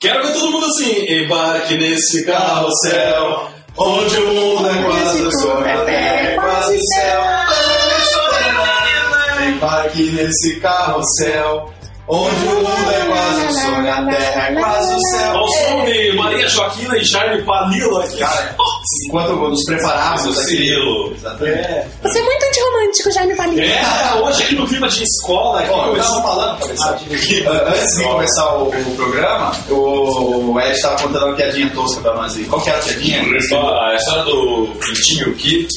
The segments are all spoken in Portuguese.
Quero ver todo mundo assim, embarque nesse carrossel, onde o mundo é quase o sonho, a terra é quase o céu. Embarque nesse carrossel, onde o mundo é quase o sonho, a terra é quase o céu. Olha o som de Maria Joaquina e Jaime Palilo aqui. Cara, enquanto nos preparávamos. Cirilo. É. Você é muito antirromântico, Jaime Palito. É, hoje aqui no clima de escola, aqui eu começou tava falando, cabeçada, que uh, antes de começar o, o programa, o Ed tava contando uma piadinha tosca pra nós aí. Qual que era a piadinha? O A história do pintinho que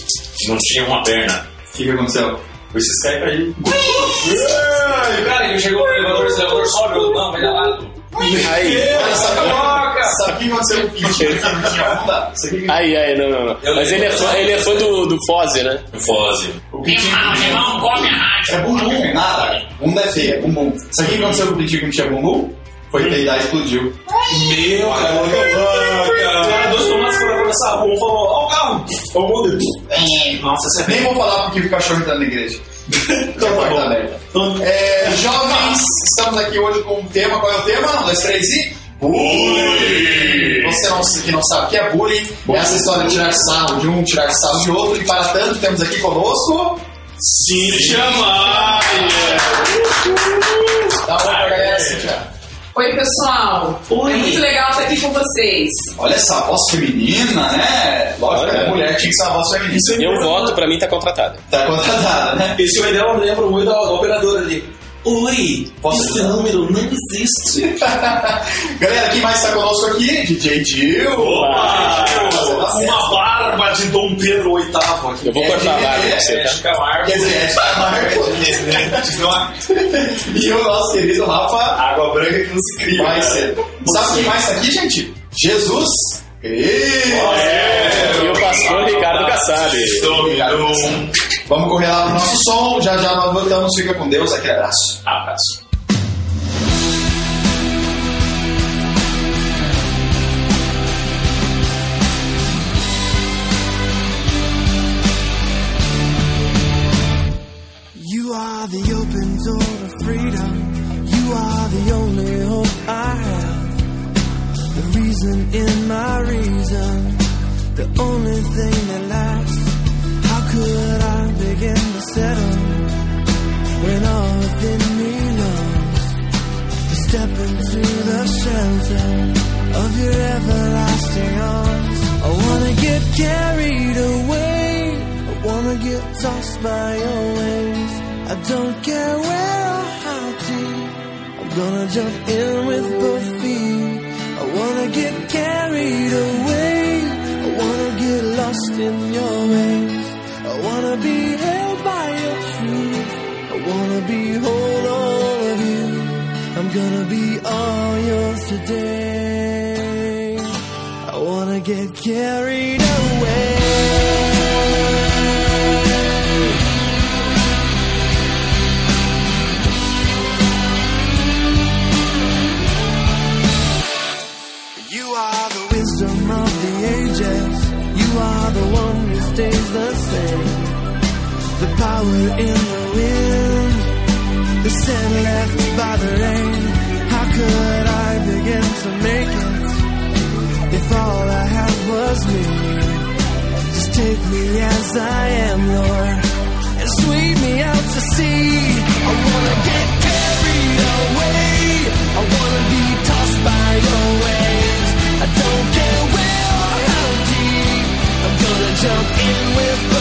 não tinha uma perna. que, que aconteceu? O Skype. Ai, Cara, ele chegou no elevador, esse elevador sobe, eu, não, vai dar lado. Aí, Sabe, o que aconteceu com o aqui- aí, aí, não, não, não. Eu Mas ele é fã, ele é fã do, do Foze, né? Foze. O pintinho é bumbum, nada. Bunda é feia, bumbum. Sabe o que aconteceu com o pintinho que não tinha bumbum? Foi peidar e explodiu. Meu, cara. Cara, dois tomates foram atravessar a rua, um falou, ó o carro. O mundo. Nossa, essa é Nem vou falar porque o cachorro entrando na igreja. Então, tá bom. Então, É, jovens, estamos aqui hoje com um tema. Qual é o tema? Um, dois, três e. Bullying! Você não, que não sabe o que é bullying, é essa história de tirar sarro de um, tirar sarro de outro. E para tanto, temos aqui conosco. Cíntia Maia. Dá uma pra galera, Cintia. Oi, pessoal. Oi. É muito legal estar aqui com vocês. Olha essa voz feminina, né? Lógico que Olha. a mulher tinha que ser uma voz feminina. É Eu voto, pra mim tá contratada. Tá contratada, né? Esse oi dela lembra muito da, da operadora ali. Oi, Posso esse ajudar? número não existe. Galera, quem mais está conosco aqui? DJ Gil. Opa! Opa! Uma Dom Pedro VIII aqui. Eu vou É, cortar a é, barba é, pra você, É, tá? Camargo. Quer dizer, é Camargo. E o nosso querido Rafa Água branca que não se cria. vai ser. Sabe quem mais está aqui, gente? Jesus. Cristo. E o pastor Ricardo Kassab. Vamos correr lá pro nosso som. Já já nós voltamos. Fica com Deus. Aquele abraço. Abraço. The open door to freedom. You are the only hope I have. The reason in my reason. The only thing that lasts. How could I begin to settle when all within me longs to step into the shelter of your everlasting arms? I wanna get carried away. I wanna get tossed by your waves. I don't care where or how deep. I'm gonna jump in with both feet. I wanna get carried away. I wanna get lost in your ways. I wanna be held by your truth. I wanna behold all of you. I'm gonna be all yours today. I wanna get carried The power in the wind, the sand left by the rain. How could I begin to make it if all I had was me? Just take me as I am, Lord, and sweep me out to sea. I wanna get carried away. I wanna be tossed by your waves. I don't care where or how deep. I'm gonna jump in with.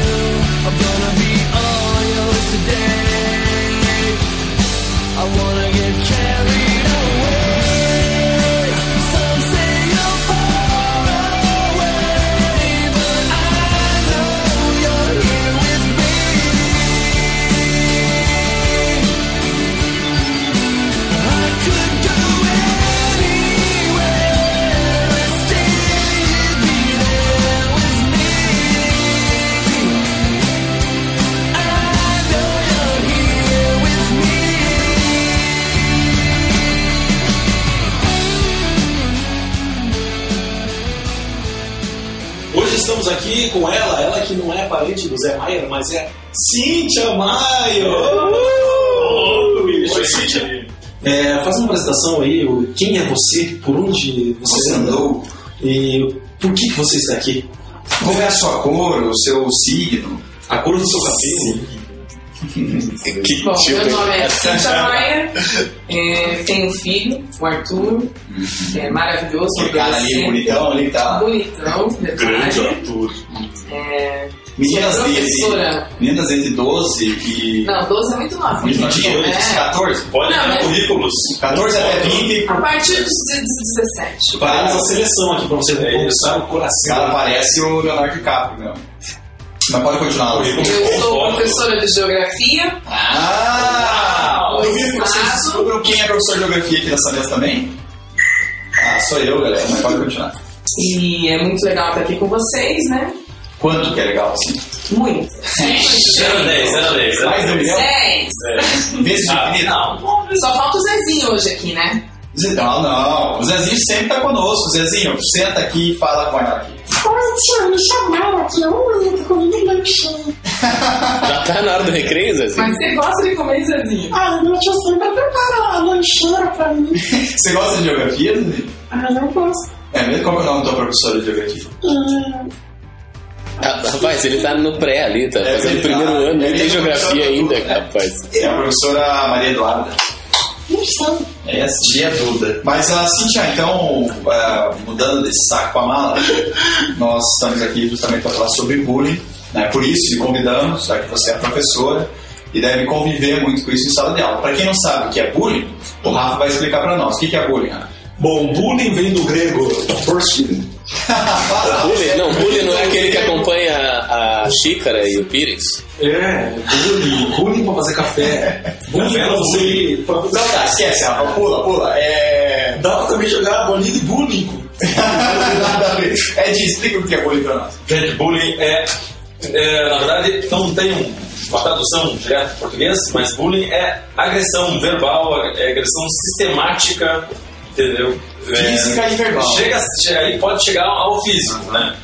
parente do Zé Maier, mas é Cíntia Maia. Oi, Cíntia. É, faz uma apresentação aí, o- quem é você, por onde você andou e por que, você está aqui? Qual é a sua cor, o seu signo? A cor do seu cabelo? Que Bom, tipo, meu nome é Cíntia Maia, é, tenho um filho, o Arthur, que é maravilhoso, um Aquele cara ali, bonitão ali, tá? bonitão, verdade. Arthur. É, Meninas professora. Meninas entre 12 e. Não, 12 é muito nova. Muito novinho, É. 14? Pode Não, mas- currículos. 14 até 20. A partir dos 17. Faremos a seleção aqui para você É conquistar o O coração. cara parece o Leonardo DiCaprio mesmo. Mas pode continuar, Luiz. Eu sou professora de geografia, Ah! Vi que vocês descobriram quem é professor de geografia aqui nessa mesa também? Ah, sou eu, galera, mas pode continuar. e é muito legal estar aqui com vocês, né? Quanto que é legal, assim? Muito. 0 10, 0 10. Mais de um milhão? 10. Vezes de infinito? Não, Só falta o Zezinho hoje aqui, né? Não, não. O Zezinho sempre tá conosco. Zezinho, senta aqui e fala com ela aqui. Oi, tio, me chamaram aqui um minuto comigo lanchinho. já tá na hora do recreio, Zezinho? Mas você gosta de comer Zezinho. Ai, meu tio sempre prepara lancheira pra mim. Você gosta de geografia, Zezinho? Ai, eu gosto. É mesmo? Qual que é o nome da tua professora de geografia? Ah, Rapaz, ele tá no pré ali, tá É fazendo o verdade. primeiro ano, nem Ele tem é geografia ainda, é. rapaz. É a professora Maria Eduarda. não sei. É, Duda. Mas a Cintia, então, é, mudando desse saco pra mala, nós estamos aqui justamente para falar sobre bullying. Né? Por isso, lhe convidamos, já que você é professora e deve conviver muito com isso em sala de aula. Para quem não sabe o que é bullying, o Rafa vai explicar para nós. O que que é bullying, Rafa? Bom, bullying vem do grego porcine. Bullying, não, bullying não é aquele que acompanha a Xícara e o Pires? É, bullying. Bullying pra fazer café. Bullying pra você... Pra... Não, tá, esquece, Rafa, pula, pula. É... Dá pra também jogar bolinha de bullying. Nada a ver. Ed, explica o que é bullying para nós. Gente, bullying é, é, na verdade, não tem um- uma tradução direta em português, mas bullying é agressão verbal, é agressão sistemática, entendeu? É, Física e verbal. Chega, chega, aí pode chegar ao físico, né?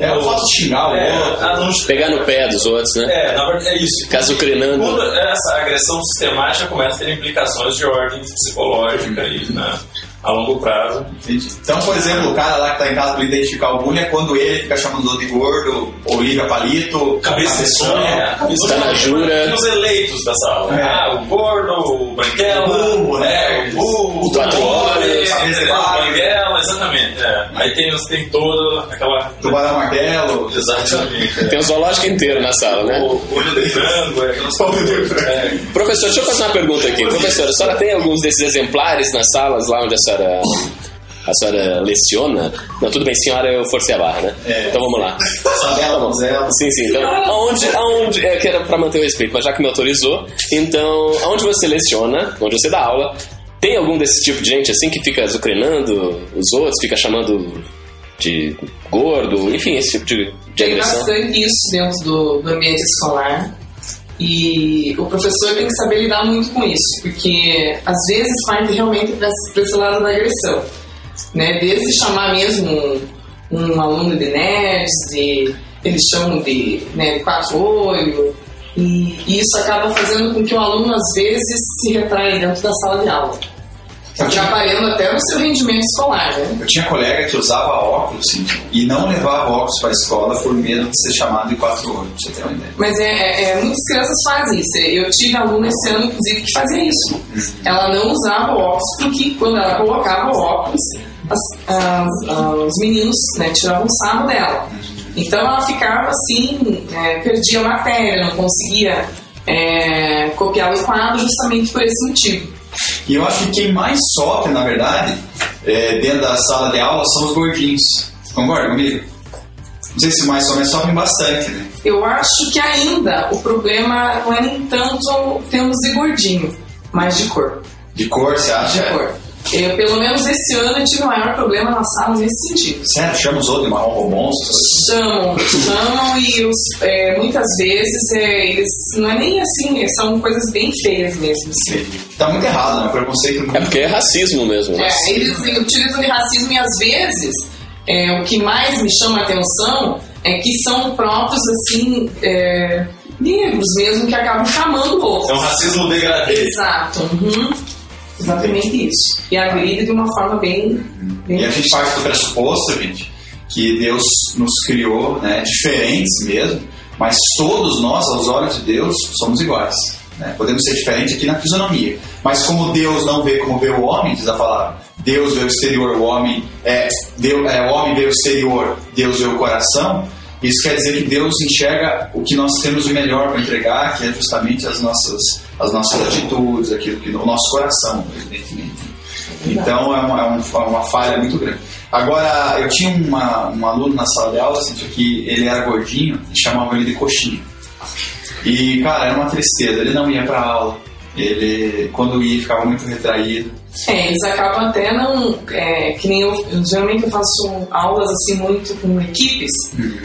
É o fato de xingar o É, outro. não- Pegar no pé dos outros, né? é, na verdade, é isso. Casucrinando. Quando essa agressão sistemática começa a ter implicações de ordem psicológica e, né, a longo prazo. Entendi. Então, por exemplo, o cara lá que tá em casa para identificar o bullying é quando ele fica chamando o outro de gordo, ou liga palito, Cabeça de cabeção. É, Tá na jura. E os eleitos da sala. É. Ah, o gordo, o branquela, O burro, né? é, o burro, o cabeça de branquela, exatamente. É. Aí tem, tem toda aquela... Tubarão martelo. Exatamente. é. Tem o zoológico inteiro na sala, né? O olho de frango, é Olho de frango. É. Professor, deixa eu fazer uma pergunta aqui. Professor, a senhora tem alguns desses exemplares nas salas lá onde a senhora, a senhora leciona? Não, tudo bem, senhora, eu forcei a barra, né? É. Então vamos lá. Sabela, Mozela. Sim, sim. Então, aonde, aonde, é que era pra manter o respeito, mas já que me autorizou, então, aonde você leciona, onde você dá aula, tem algum desse tipo de gente assim que fica azucrinando os outros, fica chamando de gordo, enfim, esse tipo de, de Tem agressão? bastante isso dentro do, do ambiente escolar. E o professor tem que saber lidar muito com isso, porque às vezes parte realmente para esse lado da agressão. Né? Desde chamar mesmo um, um aluno de nerds, eles chamam de, né, quatro olho, e, e isso acaba fazendo com que o aluno às vezes se retraia dentro da sala de aula, atrapalhando até o seu rendimento escolar. Né? Eu tinha colega que usava óculos sim, e não levava óculos para a escola por medo de ser chamado de quatro olhos, pra você ter uma ideia. Mas é, é- é, muitas crianças fazem isso. Eu tive aluna esse ano, inclusive, que fazia isso. Ela não usava o óculos porque quando ela colocava o óculos, as- as- ah, os meninos né, tiravam sarro dela. Então ela ficava assim, é, perdia a matéria, não conseguia é, copiar o quadro justamente por esse motivo. E eu acho que quem mais sofre, na verdade, é, dentro da sala de aula são os gordinhos. Concorda comigo? Não sei se mais sofrem, sofrem bastante, né? Eu acho que ainda o problema não é nem tanto termos de gordinho, mas de cor. De cor, você acha? de cor. Eu, pelo menos esse ano eu tive o maior problema na sala nesse sentido. Sério, chama os outros de marrom romonstro. Chamam, chamam e os, é, muitas vezes é, eles não é nem assim, são coisas bem feias mesmo. assim. Tá muito errado, né? O preconceito É porque é racismo mesmo, né? É, eles utilizam de racismo e às vezes é, o que mais me chama a atenção é que são próprios, assim, é, negros mesmo, que acabam chamando o outro. É um racismo degradê. Exato. uhum. Exatamente isso. E agride de uma forma bem. bem E a gente parte do pressuposto, gente, que Deus nos criou né, diferentes mesmo, mas todos nós, aos olhos de Deus, somos iguais. né? Podemos ser diferentes aqui na fisionomia. Mas como Deus não vê como vê o homem, diz a palavra, Deus vê o exterior, o homem é, Deus, é o homem vê o exterior, Deus vê o coração. Isso quer dizer que Deus enxerga o que nós temos de melhor para entregar, que é justamente as nossas, as nossas atitudes, aquilo que o nosso coração, evidentemente. Então é uma, é é uma falha muito grande. Agora, eu tinha uma, um aluno na sala de aula assim, que ele era gordinho e chamavam ele de coxinha. E, cara, era uma tristeza. Ele não ia pra aula. Ele, quando ia, ficava muito retraído. É, eles acabam até não. É, que nem eu, geralmente eu faço aulas assim muito com equipes.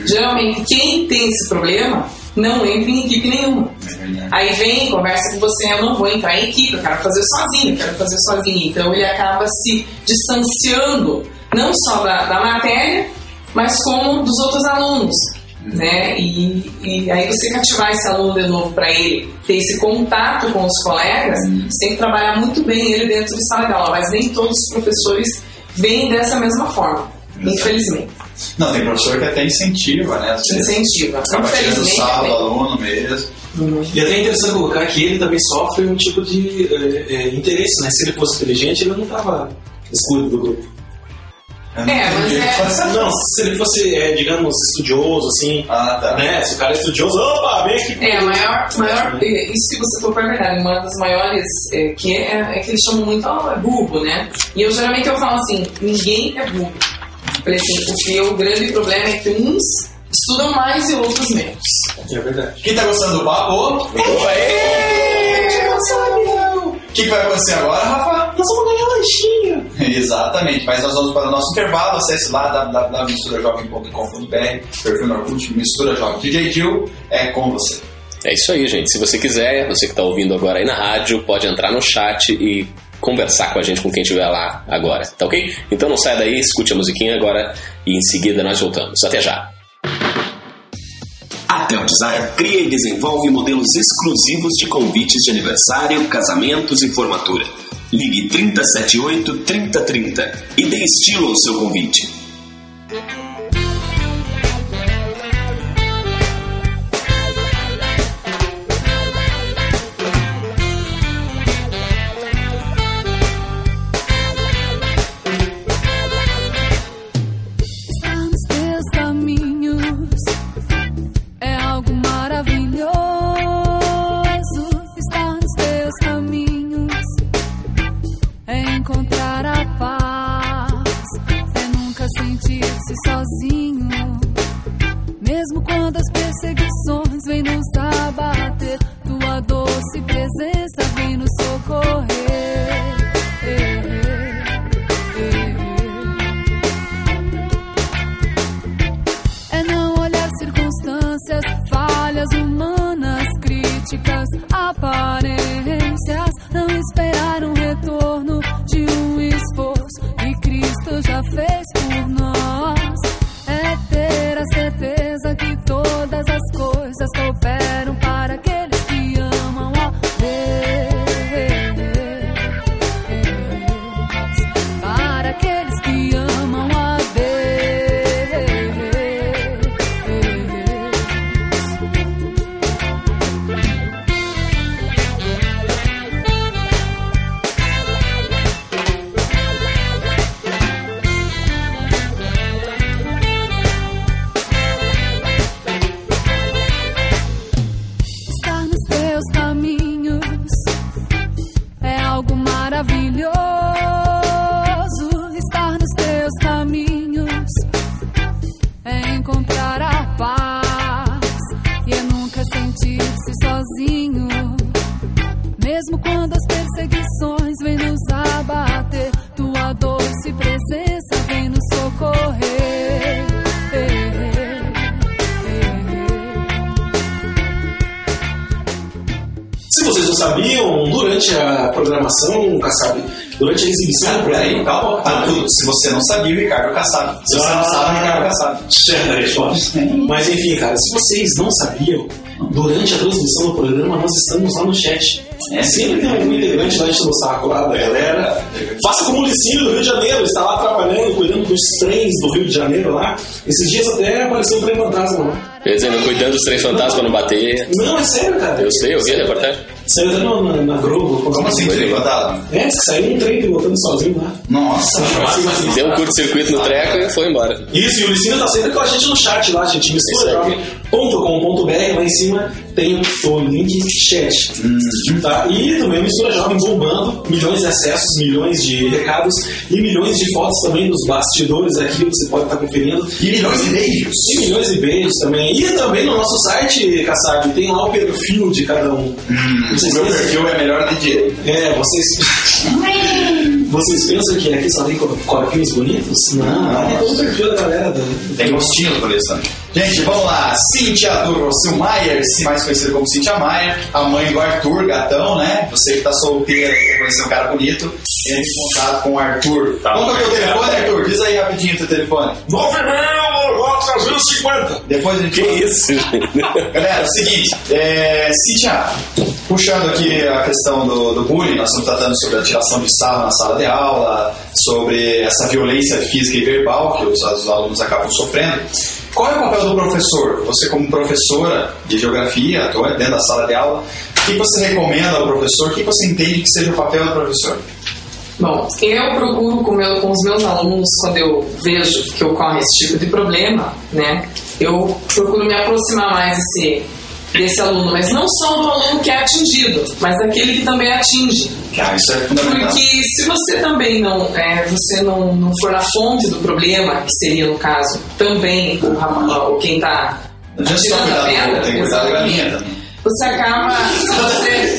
Geralmente quem tem esse problema não entra em equipe nenhuma. né? Aí vem, conversa com você, eu não vou entrar em equipe, eu quero fazer sozinho, eu quero fazer sozinho. Então ele acaba se distanciando, não só da, da matéria, mas como dos outros alunos. Né? E, e aí você cativar esse aluno de novo para ele ter esse contato com os colegas, você tem que trabalhar muito bem ele dentro de sala de aula, mas nem todos os professores veem dessa mesma forma, infelizmente. Não, tem professor que até incentiva, né? Incentiva. Acaba tirando Infelizmente, sal do aluno mesmo. E até é interessante colocar que ele também sofre um tipo de eh, eh, interesse, né? Se ele fosse inteligente, ele não estava excluído do grupo. É, mas é- Não, se ele fosse, eh, digamos, estudioso, assim, Ah, tá. né? Se o cara é estudioso, opa, vem aqui. É, a maior, maior, é, isso que você tocou é verdade. Uma das maiores é, que é, é que eles chamam muito, ó, é burro, né? E eu geralmente eu falo assim, ninguém é burro. Falei assim, porque o grande problema é que uns estudam mais e outros menos. É verdade. Quem tá gostando do papo? O que, que vai acontecer agora, Rafa? Nós vamos ganhar lanchinho. Exatamente, mas nós vamos para o nosso intervalo. Acesse lá www.misturajovem.com.br, perfil no Orkut, Mistura Jovem. DJ Gil é com você. É isso aí, gente. Se você quiser, você que está ouvindo agora aí na rádio, pode entrar no chat e conversar com a gente, com quem estiver lá agora, tá ok? Então não saia daí, escute a musiquinha agora e em seguida nós voltamos. Até já! A Tel Design cria e desenvolve modelos exclusivos de convites de aniversário, casamentos e formatura. Ligue 378 3030 e dê estilo ao seu convite. Aparências. Não esperar um retorno de um esforço que Cristo já fez por nós. Encontrar a paz e é nunca sentir-se sozinho. Mesmo quando as perseguições vêm nos abater, tua doce presença vem nos socorrer. Se vocês não sabiam, durante a programação, Kassab durante a exibição do calma, tá tudo. Se você não sabia, o Ricardo Kassab. Se você não sabe, o Ricardo Kassab. Certa resposta. Mas enfim, cara, se vocês não sabiam, durante a transmissão do programa nós estamos lá no chat. É, Sempre tem algum integrante lá enchendo o saco lá da galera. Faça como o Licinho do Rio de Janeiro, está lá trabalhando, cuidando dos trens do Rio de Janeiro lá. Esses dias até apareceu um trem fantasma lá. Quer dizer, cuidando dos três fantasmas pra não bater. Não, é sério, cara. Eu sei, eu vi a reportagem. Saiu até na, na, na Globo. Como assim, Foi Felipe legal. Fantasma? É, saiu um trem pilotando sozinho lá. Nossa, Deu um curto-circuito no treco e foi embora. Isso, e o Licínio tá sempre com a gente no chat lá, gente. Misturajovem.com.br, lá em cima tem o link chat. Tá? E também o Mistura Jovem bombando, milhões de acessos, milhões de recados e milhões de fotos também dos bastidores aqui, você pode estar conferindo. E milhões de beijos. E milhões de beijos também. E também no nosso site, Kassab, tem lá o perfil de cada um. Vocês O meu pensam- perfil é melhor direito. É, vocês. Vocês pensam que aqui só tem cor- corpinhos bonitos? Não, tem todo o perfil da galera. Do... Tem por isso também. Gente, vamos lá. Cíntia Durrossilmaier, mais conhecida como Cíntia Maier, a mãe do Arthur, gatão, né? Você que tá solteira quer conhecer um cara bonito, entre em contato com o Arthur. Tá Qual é o teu telefone, Arthur? Diz aí rapidinho o teu telefone. 9.350. Depois a gente Que isso? Galera, é o seguinte, é, Cíntia, puxando aqui a questão do, do bullying, nós estamos tratando sobre a tiração de sarro na sala de aula, sobre essa violência física e verbal que os, os alunos acabam sofrendo. Qual é o papel do professor? Você, como professora de geografia, atua dentro da sala de aula, o que você recomenda ao professor? O que você entende que seja o papel do professor? Bom, eu procuro com, meu- com os meus alunos, quando eu vejo que ocorre esse tipo de problema, né, eu procuro me aproximar mais desse, desse aluno, mas não só do aluno que é atingido, mas daquele que também atinge. Ah, isso é fundamental. Porque se você também não, é, você não, não for na fonte do problema, que seria no caso também o, quem está Não adianta só tirando a pedra, tem que cuidar da galinha também. Você acaba, se você,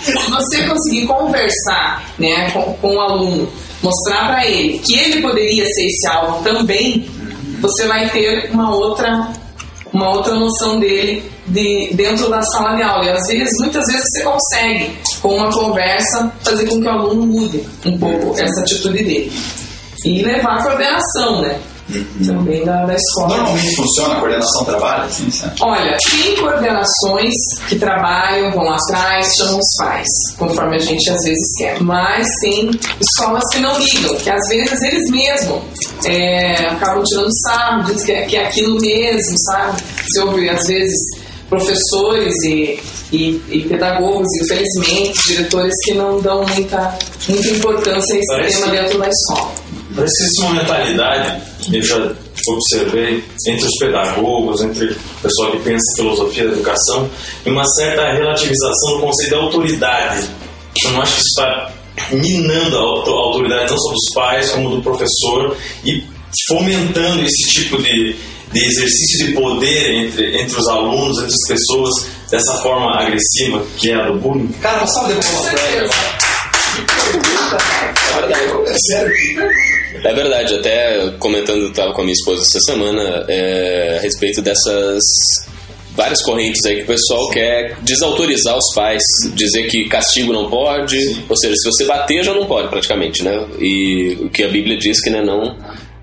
se você conseguir conversar né, com, com o aluno, mostrar para ele que ele poderia ser esse alvo também, você vai ter uma outra, uma outra noção dele de, dentro da sala de aula. E às vezes, muitas vezes você consegue, com uma conversa, fazer com que o aluno mude um pouco essa atitude dele. E levar a coordenação, né? Também da, da escola. Normalmente funciona a coordenação trabalho, sabe? Olha, tem coordenações que trabalham, vão atrás, chamam os pais, conforme a gente às vezes quer. Mas tem escolas que não ligam, que às vezes eles mesmos é, acabam tirando sarro, dizem que é, que é aquilo mesmo, sabe? Você ouve às vezes professores e, e, e pedagogos, infelizmente, diretores que não dão muita, muita importância a esse Parece- tema dentro da escola. Parece que existe uma mentalidade, eu já observei, entre os pedagogos, entre o pessoal que pensa em filosofia da educação, uma certa relativização do conceito da autoridade. Eu não acho que isso está minando a auto- a autoridade não só dos pais, como do professor, e fomentando esse tipo de, de exercício de poder entre, entre os alunos, entre as pessoas, dessa forma agressiva que é a do bullying. Cara, uma salva de palmas pra ele. Sério. É verdade, até comentando, estava com a minha esposa essa semana é, a respeito dessas várias correntes aí que o pessoal quer desautorizar os pais, dizer que castigo não pode, ou seja, se você bater já não pode praticamente, né? E o que a Bíblia diz que né, não.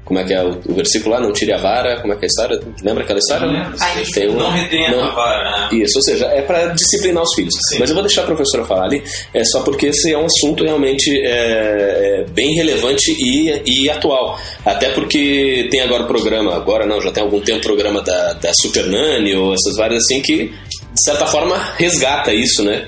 Como é que é o, o versículo lá? Não tire a vara. Como é que é a história? Lembra aquela história? Ai, Tem uma- Não retenha não- a vara. né? isso, ou seja, é para disciplinar os filhos. Sim. Mas eu vou deixar a professora falar ali, é só porque esse é um assunto realmente é, é, bem relevante e, e atual. Até porque tem agora o programa, agora não, já tem algum tempo o programa da, da Super Nani ou essas várias assim que, de certa forma, resgata isso, né?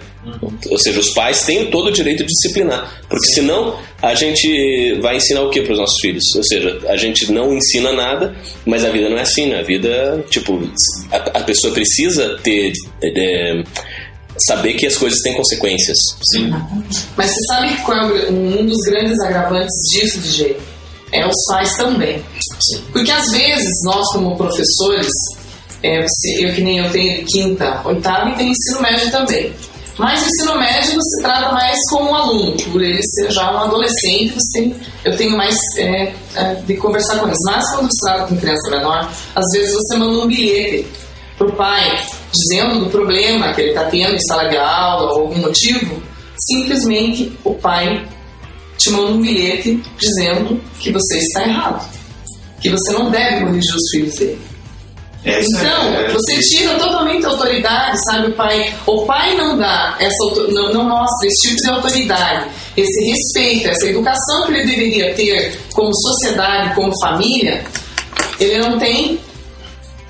Ou seja, os pais têm todo o direito de disciplinar. Porque senão a gente vai ensinar o que para os nossos filhos? Ou seja, a gente não ensina nada, mas a vida não é assim, né? A vida, tipo, a, a pessoa precisa ter. é, saber que as coisas têm consequências. Sim. Mas você sabe qual é um dos grandes agravantes disso, DJ? É os pais também. Porque às vezes nós, como professores, é, eu que nem eu tenho quinta, oitava e tenho ensino médio também. Mas o ensino médio você trata mais como um aluno, por ele ser já um adolescente, você tem, eu tenho mais é, é, de conversar com eles. Mas quando você trata com criança menor, às vezes você manda um bilhete pro pai dizendo do problema que ele está tendo em sala de aula ou algum motivo, simplesmente o pai te manda um bilhete dizendo que você está errado. Que você não deve corrigir os filhos dele. É Então, é- você tira totalmente a autoridade, sabe? O pai, o pai não dá essa não, não mostra esse tipo de autoridade, esse respeito, essa educação que ele deveria ter como sociedade, como família, ele não tem.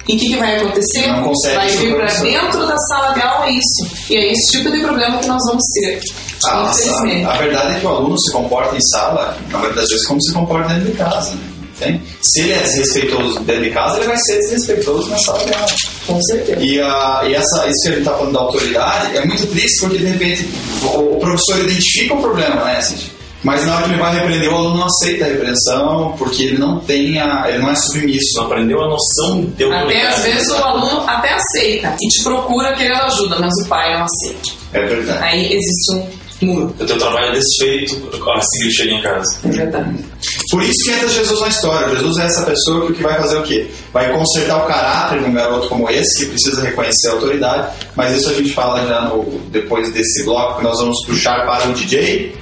E o que, que vai acontecer? Vai vir para dentro da sala de aula isso. E é esse tipo de problema que nós vamos ter. A, nossa- infelizmente. a verdade é que o aluno se comporta em sala, na maioria das vezes, como se comporta dentro de casa. Né? Tem? Se ele é desrespeitoso dentro de casa, ele vai ser desrespeitoso na sala de aula. Com certeza. E, a, e essa, isso que a gente está falando da autoridade é muito triste porque, de repente, o, o professor identifica o problema, né, Cid? Mas na hora que ele vai repreender, o aluno não aceita a repreensão porque ele não tem a, ele não é submisso. Não aprendeu a noção de autoridade. Até às vezes o aluno até aceita e te procura querendo ajuda, mas o pai não aceita. É verdade. Aí existe um. O teu trabalho é desfeito assim que ele chega em casa. É verdade. Por isso que entra Jesus na história. Jesus é essa pessoa que vai fazer o quê? Vai consertar o caráter de um garoto como esse, que precisa reconhecer a autoridade. Mas isso a gente fala já no, depois desse bloco, que nós vamos puxar para o DJ.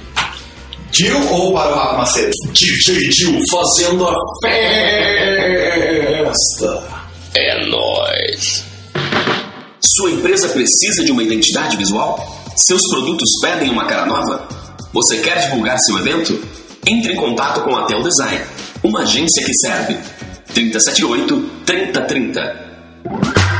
Gil ou para o Rafa Macedo? DJ Gil fazendo a festa. É nóis. Sua empresa precisa de uma identidade visual? Seus produtos pedem uma cara nova? Você quer divulgar seu evento? Entre em contato com a Tel Design, uma agência que serve. 378 3030.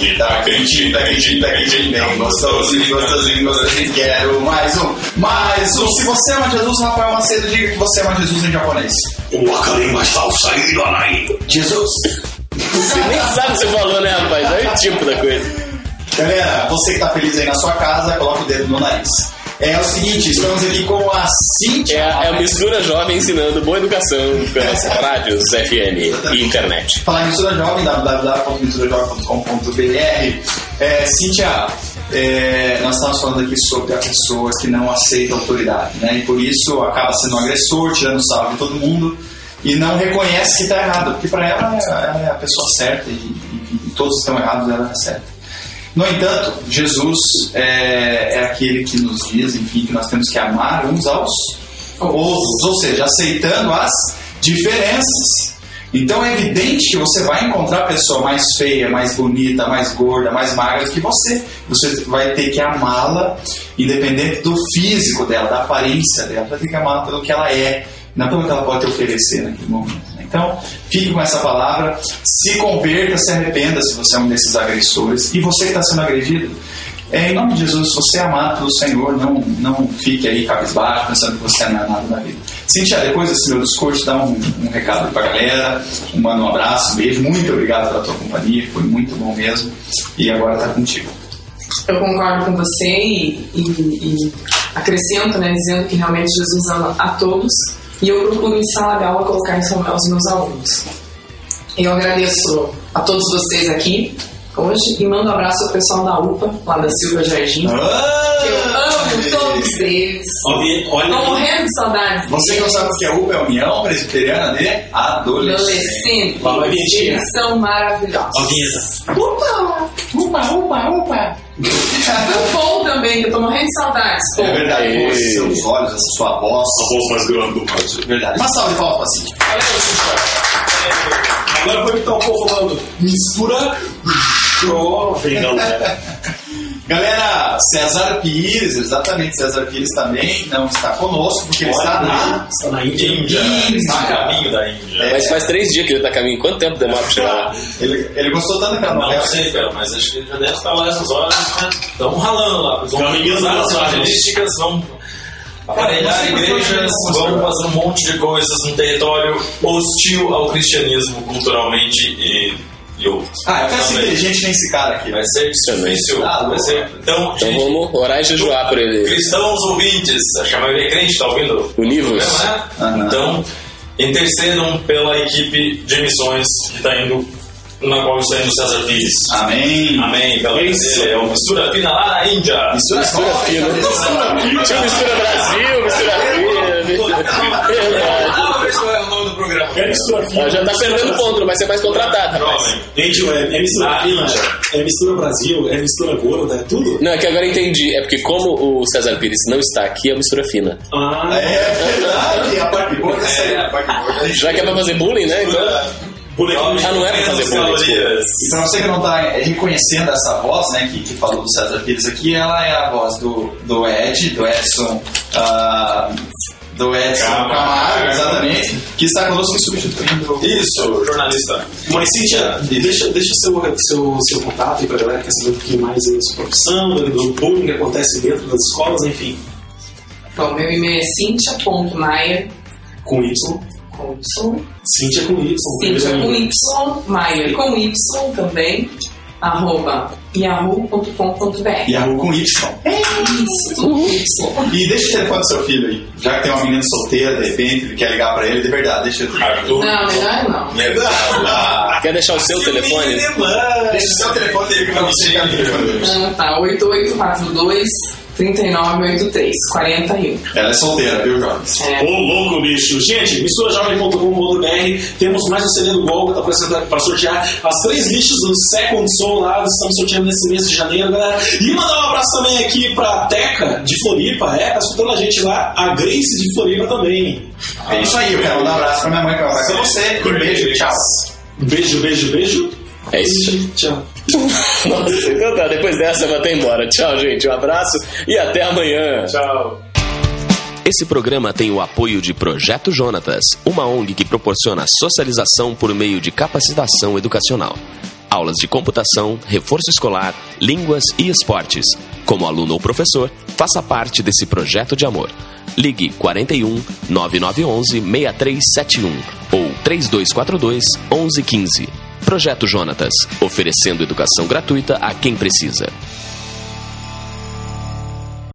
Tá quentinho, tá quentinho, tá quentinho. Bem gostosinho, gostosinho, gostosinho. Quero mais um, mais um. Se você ama Jesus, Rafael Macedo, diga que você ama Jesus em japonês. O Akarimba está saindo aí. Jesus. Você nem sabe o que você falou, né, rapaz? Olha o tipo da coisa. Galera, você que tá feliz aí na sua casa, coloca o dedo no nariz. É o seguinte, estamos aqui com a Cintia. É, a- é a mistura jovem ensinando boa educação pelas rádios FM e internet. Falar em Mistura Jovem, www.misturajovem.com.br. É, Cíntia, é, nós estamos falando aqui sobre a pessoa que não aceita autoridade, né? E por isso acaba sendo um agressor, tirando sarro de todo mundo e não reconhece que está errado, porque para ela é- ela é a pessoa certa e, e- e todos estão errados, ela é certa. No entanto, Jesus é, é aquele que nos diz, enfim, que nós temos que amar uns aos outros, ou seja, aceitando as diferenças. Então é evidente que você vai encontrar pessoa mais feia, mais bonita, mais gorda, mais magra que você. Você vai ter que amá-la, independente do físico dela, da aparência dela, vai ter que amá-la pelo que ela é, não pelo que ela pode te oferecer naquele momento. Então, fique com essa palavra, se converta, se arrependa se você é um desses agressores. E você que está sendo agredido, é, em nome de Jesus, se você é amado pelo Senhor, não, não fique aí cabisbaixo pensando que você é nada na vida. Cintia, depois desse meu discurso, dá um, um recado pra galera, manda um abraço, um beijo, muito obrigado pela tua companhia, foi muito bom mesmo. E agora tá contigo. Eu concordo com você e, e, e acrescento, né, dizendo que realmente Jesus ama a todos e eu procuro em sala de aula colocar isso aos meus alunos. Eu agradeço a todos vocês aqui hoje e mando um abraço ao pessoal da UPA, lá da Silva Jardim. Ah! Eu amo todos eles. Olha morrendo de saudades. Você que não sabe o que é UPA, é União Presbiteriana de Adolescentes. Adolescentes. Eles são maravilhosos. a vinheta. Upa! Upa, upa, upa! O Paul também, que eu tô morrendo de saudades. Paul. É verdade, Ei. com esses seus olhos, essa sua voz. A voz mais grande do mundo. É verdade. Uma salva de palmas pra Cintia. Agora foi que tá o povo falando. Mistura jovem, galera. Galera, César Pires, exatamente, César Pires também não está conosco, porque ele está na... Está na Índia. Índia. Está a caminho da Índia. Mas faz três dias que ele tá caminho. Quanto tempo demora pra chegar lá? Ele, ele gostou tanto daquela Não novela. sei, cara, mas acho que ele já deve estar lá essas horas. Estão ralando lá. Vão usar nas as evangelísticas, vão aparelhar igrejas, vão fazer um monte de coisas num território hostil ao cristianismo culturalmente e, Ah, eu quero ser inteligente nesse cara aqui. Vai ser difícil. Ah, vai ser. Então, Então gente, vamos orar e jejuar por ele. cristãos ouvintes, acho que a maioria é crente, tá ouvindo? Univos. né? Então, intercedam pela equipe de missões que está indo, na qual está indo César Pires. Amém. Amém. Pela Isso. é o Mistura Fina lá na Índia. Mistura Mistura fina. Tinha mistura Brasil, mistura fina. Verdade. Ah, vamos ver qual é o É. Ah, Já tá perdendo ponto, não vai ser mais. Jovem. Gente, é, é mistura Na fina, é mistura Brasil, é mistura gorda, é tudo. Não, é que agora eu entendi. É porque como o César Pires não está aqui, é mistura fina. Ah, É verdade, a parte boa aí, a parte boa. Já que é pra fazer bullying, né? Então. Ah, não é pra fazer bullying, calorias. E pra você que não tá reconhecendo essa voz, né, que, que falou do César Pires aqui, ela é a voz do, do Ed, do Edson. ah, do Edson Camargo. Camargo, exatamente, que está conosco e substituindo. Isso, jornalista. Mas, Cíntia, deixa, deixa seu, seu, seu contato aí pra galera que quer saber um pouquinho mais da sua profissão, do, do bullying que acontece dentro das escolas, enfim, Bom, meu e-mail é cintia.maier, com Y. com Y, Cíntia com Y. Cintia com Y, Maier com Y também, arroba yahoo.com.br. Yahoo com Y. Isso, tudo com Y. E deixa o telefone do seu filho aí. Já que tem uma menina solteira, de repente, ele quer ligar pra ele, de verdade, deixa ele. Arthur. Não, melhor não. Ah, quer deixar o seu telefone? deixa o seu telefone dele você no telefone dele. Ah, tá, 8842 3983 41. Ela é solteira, viu, jovens? É. Ô, louco, bicho. Gente, misturajovem.com.br temos mais um CD do Gol que tá aparecendo para sortear as três listas do Second Soul lá. Estamos sorteando nesse mês de janeiro, galera. E mandar um abraço também aqui pra Teca de Floripa. É, tá escutando a gente lá. A Grace de Floripa também. É isso aí, eu quero mandar um abraço pra minha mãe, que ela vai com você. Um beijo, tchau. Beijo, beijo, beijo. É isso. Tchau. Nossa, então tá, depois dessa eu vou até embora. Tchau, gente. Um abraço e até amanhã. Tchau. Esse programa tem o apoio de Projeto Jonatas, uma ONG que proporciona socialização por meio de capacitação educacional. Aulas de computação, reforço escolar, línguas e esportes. Como aluno ou professor, faça parte desse projeto de amor. Ligue 41 9911 6371 ou 3242 1115. Projeto Jonatas, oferecendo educação gratuita a quem precisa.